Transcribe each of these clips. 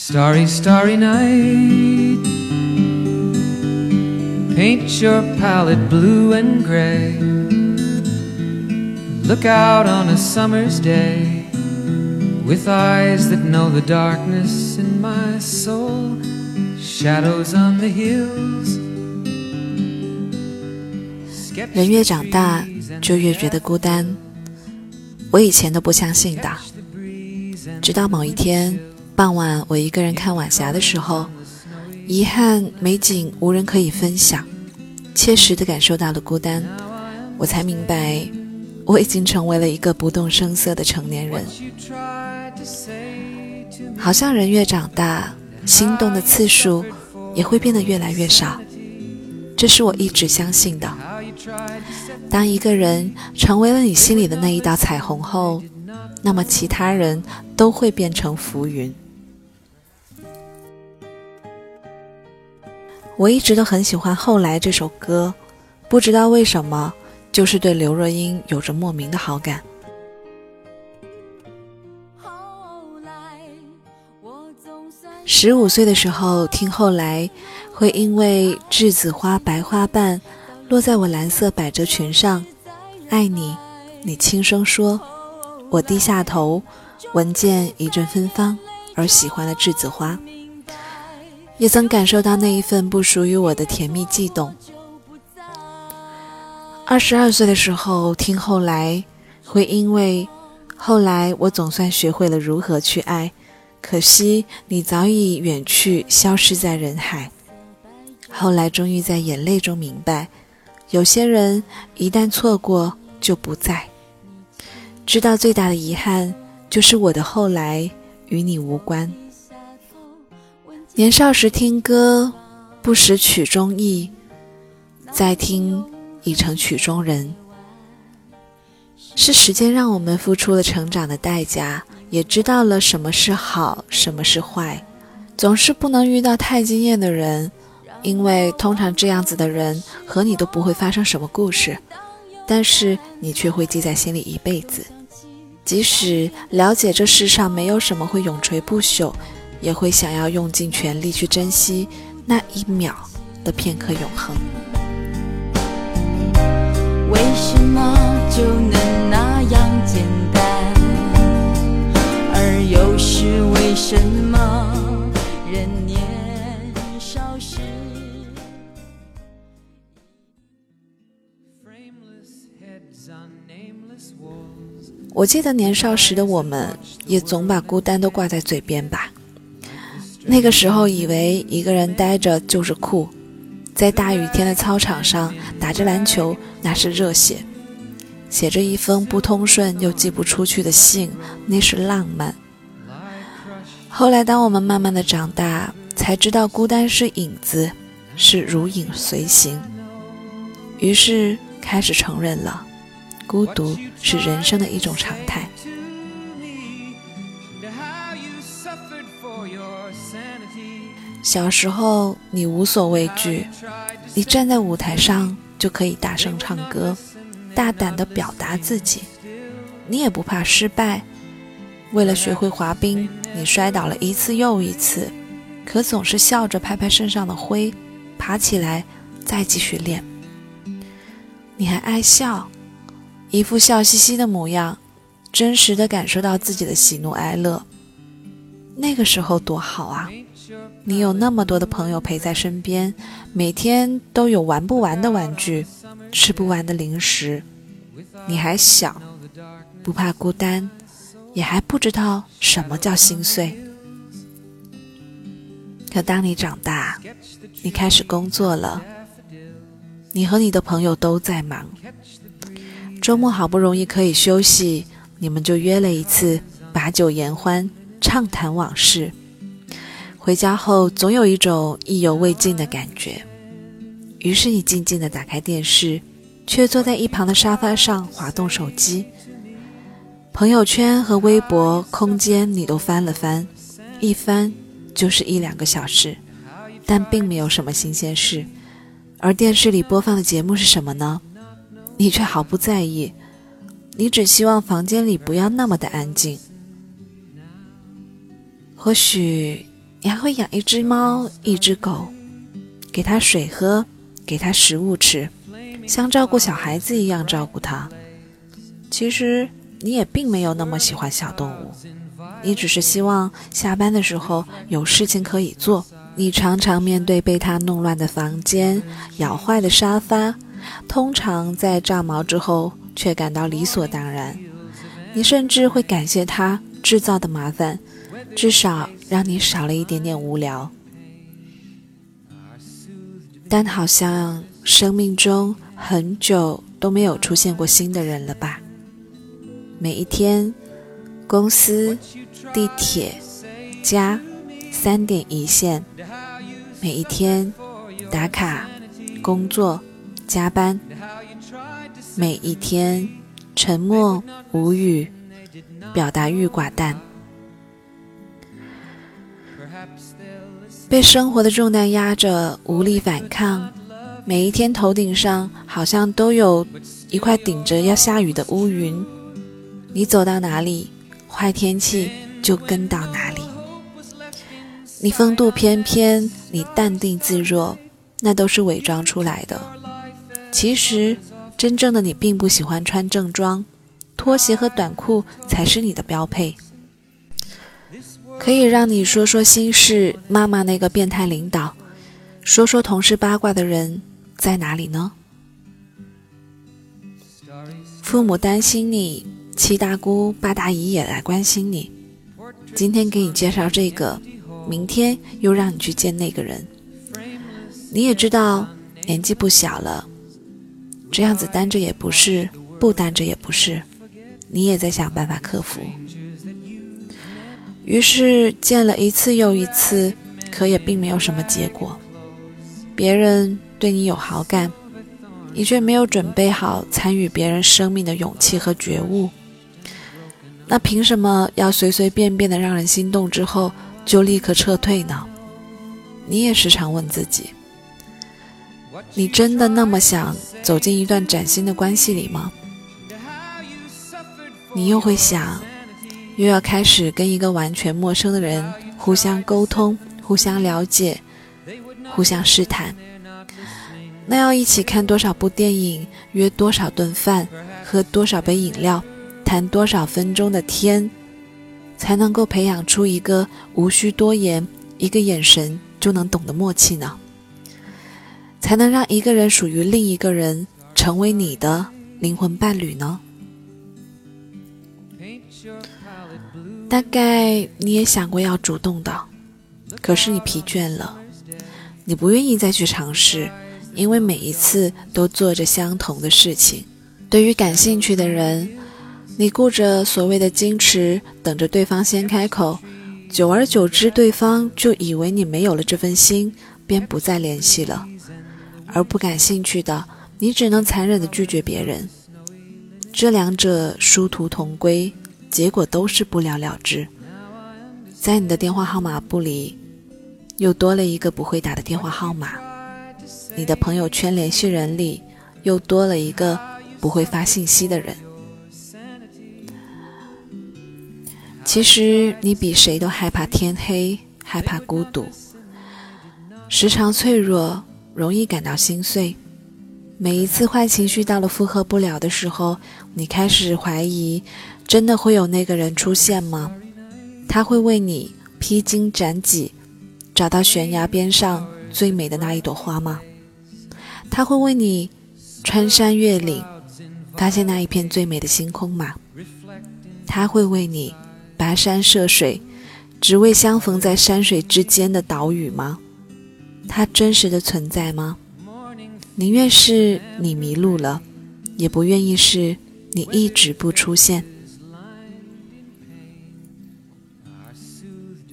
Starry, starry night. Paint your palette blue and gray. Look out on a summer's day with eyes that know the darkness in my soul. Shadows on the hills. 人越长大，就越觉得孤单。我以前都不相信的，直到某一天 傍晚，我一个人看晚霞的时候，遗憾美景无人可以分享，切实的感受到了孤单，我才明白，我已经成为了一个不动声色的成年人。好像人越长大，心动的次数也会变得越来越少，这是我一直相信的。当一个人成为了你心里的那一道彩虹后，那么其他人都会变成浮云。我一直都很喜欢《后来》这首歌，不知道为什么，就是对刘若英有着莫名的好感。十五岁的时候听《后来》，会因为栀子花白花瓣落在我蓝色百褶裙上，爱你，你轻声说，我低下头，闻见一阵芬芳，而喜欢了栀子花。也曾感受到那一份不属于我的甜蜜悸动。二十二岁的时候听后来，会因为后来我总算学会了如何去爱，可惜你早已远去，消失在人海。后来终于在眼泪中明白，有些人一旦错过就不在。知道最大的遗憾就是我的后来与你无关。年少时听歌，不识曲中意；再听，已成曲中人。是时间让我们付出了成长的代价，也知道了什么是好，什么是坏。总是不能遇到太惊艳的人，因为通常这样子的人和你都不会发生什么故事，但是你却会记在心里一辈子。即使了解这世上没有什么会永垂不朽。也会想要用尽全力去珍惜那一秒的片刻永恒。为什么就能那样简单？而又是为什么人年少时？我记得年少时的我们，也总把孤单都挂在嘴边吧。那个时候以为一个人呆着就是酷，在大雨天的操场上打着篮球那是热血，写着一封不通顺又寄不出去的信那是浪漫。后来当我们慢慢的长大，才知道孤单是影子，是如影随形，于是开始承认了，孤独是人生的一种常态。小时候，你无所畏惧，你站在舞台上就可以大声唱歌，大胆地表达自己，你也不怕失败。为了学会滑冰，你摔倒了一次又一次，可总是笑着拍拍身上的灰，爬起来再继续练。你还爱笑，一副笑嘻嘻的模样，真实的感受到自己的喜怒哀乐。那个时候多好啊！你有那么多的朋友陪在身边，每天都有玩不完的玩具，吃不完的零食。你还小，不怕孤单，也还不知道什么叫心碎。可当你长大，你开始工作了，你和你的朋友都在忙，周末好不容易可以休息，你们就约了一次，把酒言欢，畅谈往事。回家后，总有一种意犹未尽的感觉。于是你静静地打开电视，却坐在一旁的沙发上滑动手机。朋友圈和微博、空间你都翻了翻，一翻就是一两个小时，但并没有什么新鲜事。而电视里播放的节目是什么呢？你却毫不在意，你只希望房间里不要那么的安静。或许。你还会养一只猫、一只狗，给它水喝，给它食物吃，像照顾小孩子一样照顾它。其实你也并没有那么喜欢小动物，你只是希望下班的时候有事情可以做。你常常面对被它弄乱的房间、咬坏的沙发，通常在炸毛之后却感到理所当然。你甚至会感谢它制造的麻烦。至少让你少了一点点无聊，但好像生命中很久都没有出现过新的人了吧？每一天，公司、地铁、家，三点一线；每一天，打卡、工作、加班；每一天，沉默无语，表达欲寡淡。被生活的重担压着，无力反抗。每一天头顶上好像都有一块顶着要下雨的乌云。你走到哪里，坏天气就跟到哪里。你风度翩翩，你淡定自若，那都是伪装出来的。其实，真正的你并不喜欢穿正装，拖鞋和短裤才是你的标配。可以让你说说心事，妈妈那个变态领导，说说同事八卦的人在哪里呢？父母担心你，七大姑八大姨也来关心你。今天给你介绍这个，明天又让你去见那个人。你也知道年纪不小了，这样子单着也不是，不单着也不是，你也在想办法克服。于是见了一次又一次，可也并没有什么结果。别人对你有好感，你却没有准备好参与别人生命的勇气和觉悟。那凭什么要随随便便的让人心动之后就立刻撤退呢？你也时常问自己：你真的那么想走进一段崭新的关系里吗？你又会想。又要开始跟一个完全陌生的人互相沟通、互相了解、互相试探，那要一起看多少部电影、约多少顿饭、喝多少杯饮料、谈多少分钟的天，才能够培养出一个无需多言、一个眼神就能懂的默契呢？才能让一个人属于另一个人，成为你的灵魂伴侣呢？大概你也想过要主动的，可是你疲倦了，你不愿意再去尝试，因为每一次都做着相同的事情。对于感兴趣的人，你顾着所谓的矜持，等着对方先开口，久而久之，对方就以为你没有了这份心，便不再联系了。而不感兴趣的，你只能残忍地拒绝别人。这两者殊途同归。结果都是不了了之，在你的电话号码簿里，又多了一个不会打的电话号码；你的朋友圈联系人里，又多了一个不会发信息的人。其实你比谁都害怕天黑，害怕孤独，时常脆弱，容易感到心碎。每一次坏情绪到了负荷不了的时候，你开始怀疑。真的会有那个人出现吗？他会为你披荆斩棘，找到悬崖边上最美的那一朵花吗？他会为你穿山越岭，发现那一片最美的星空吗？他会为你跋山涉水，只为相逢在山水之间的岛屿吗？他真实的存在吗？宁愿是你迷路了，也不愿意是你一直不出现。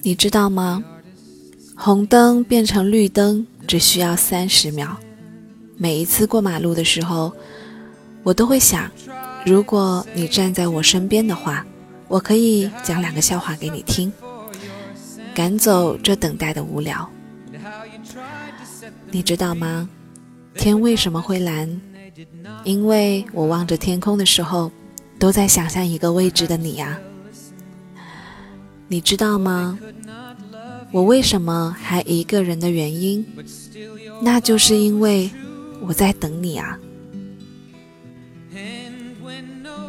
你知道吗？红灯变成绿灯只需要三十秒。每一次过马路的时候，我都会想，如果你站在我身边的话，我可以讲两个笑话给你听，赶走这等待的无聊。你知道吗？天为什么会蓝？因为我望着天空的时候，都在想象一个未知的你呀。你知道吗？我为什么还一个人的原因，那就是因为我在等你啊！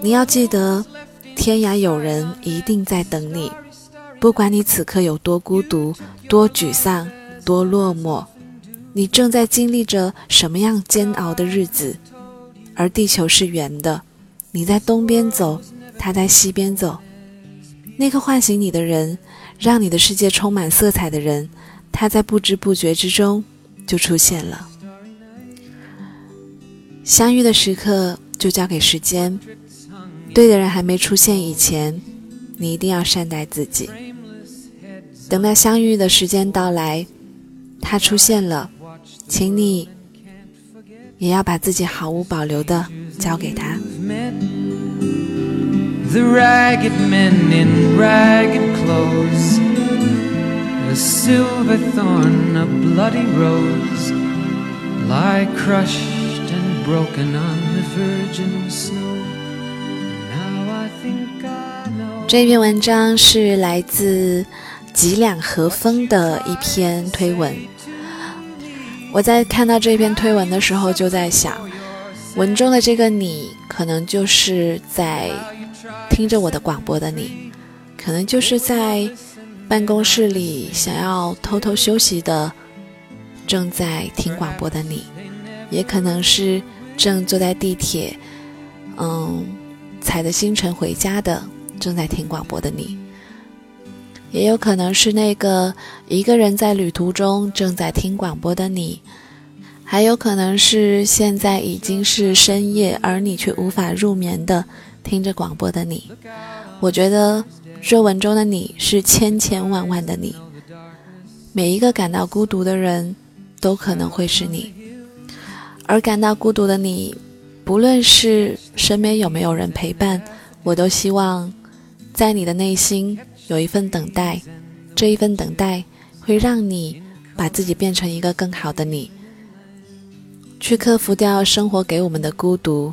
你要记得，天涯有人一定在等你，不管你此刻有多孤独、多沮丧、多落寞，你正在经历着什么样煎熬的日子，而地球是圆的，你在东边走，他在西边走，那个唤醒你的人。让你的世界充满色彩的人，他在不知不觉之中就出现了。相遇的时刻就交给时间，对的人还没出现以前，你一定要善待自己。等到相遇的时间到来，他出现了，请你也要把自己毫无保留的交给他。The ragged men in ragged clothes, a silver thorn, a bloody rose, lie crushed and broken on the virgin snow. Now I think I know. 这篇文章是来自几两和风的一篇推文。我在看到这篇推文的时候，就在想，文中的这个你，可能就是在。听着我的广播的你，可能就是在办公室里想要偷偷休息的，正在听广播的你，也可能是正坐在地铁，嗯，踩着星辰回家的正在听广播的你，也有可能是那个一个人在旅途中正在听广播的你，还有可能是现在已经是深夜而你却无法入眠的。听着广播的你，我觉得这文中的你是千千万万的你。每一个感到孤独的人，都可能会是你。而感到孤独的你，不论是身边有没有人陪伴，我都希望在你的内心有一份等待。这一份等待会让你把自己变成一个更好的你，去克服掉生活给我们的孤独。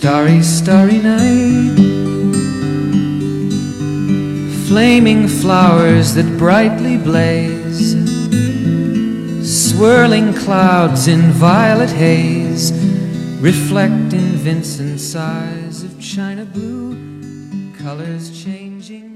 Starry, starry night. Flaming flowers that brightly blaze. Swirling clouds in violet haze reflect in Vincent's eyes of china blue, colors changing.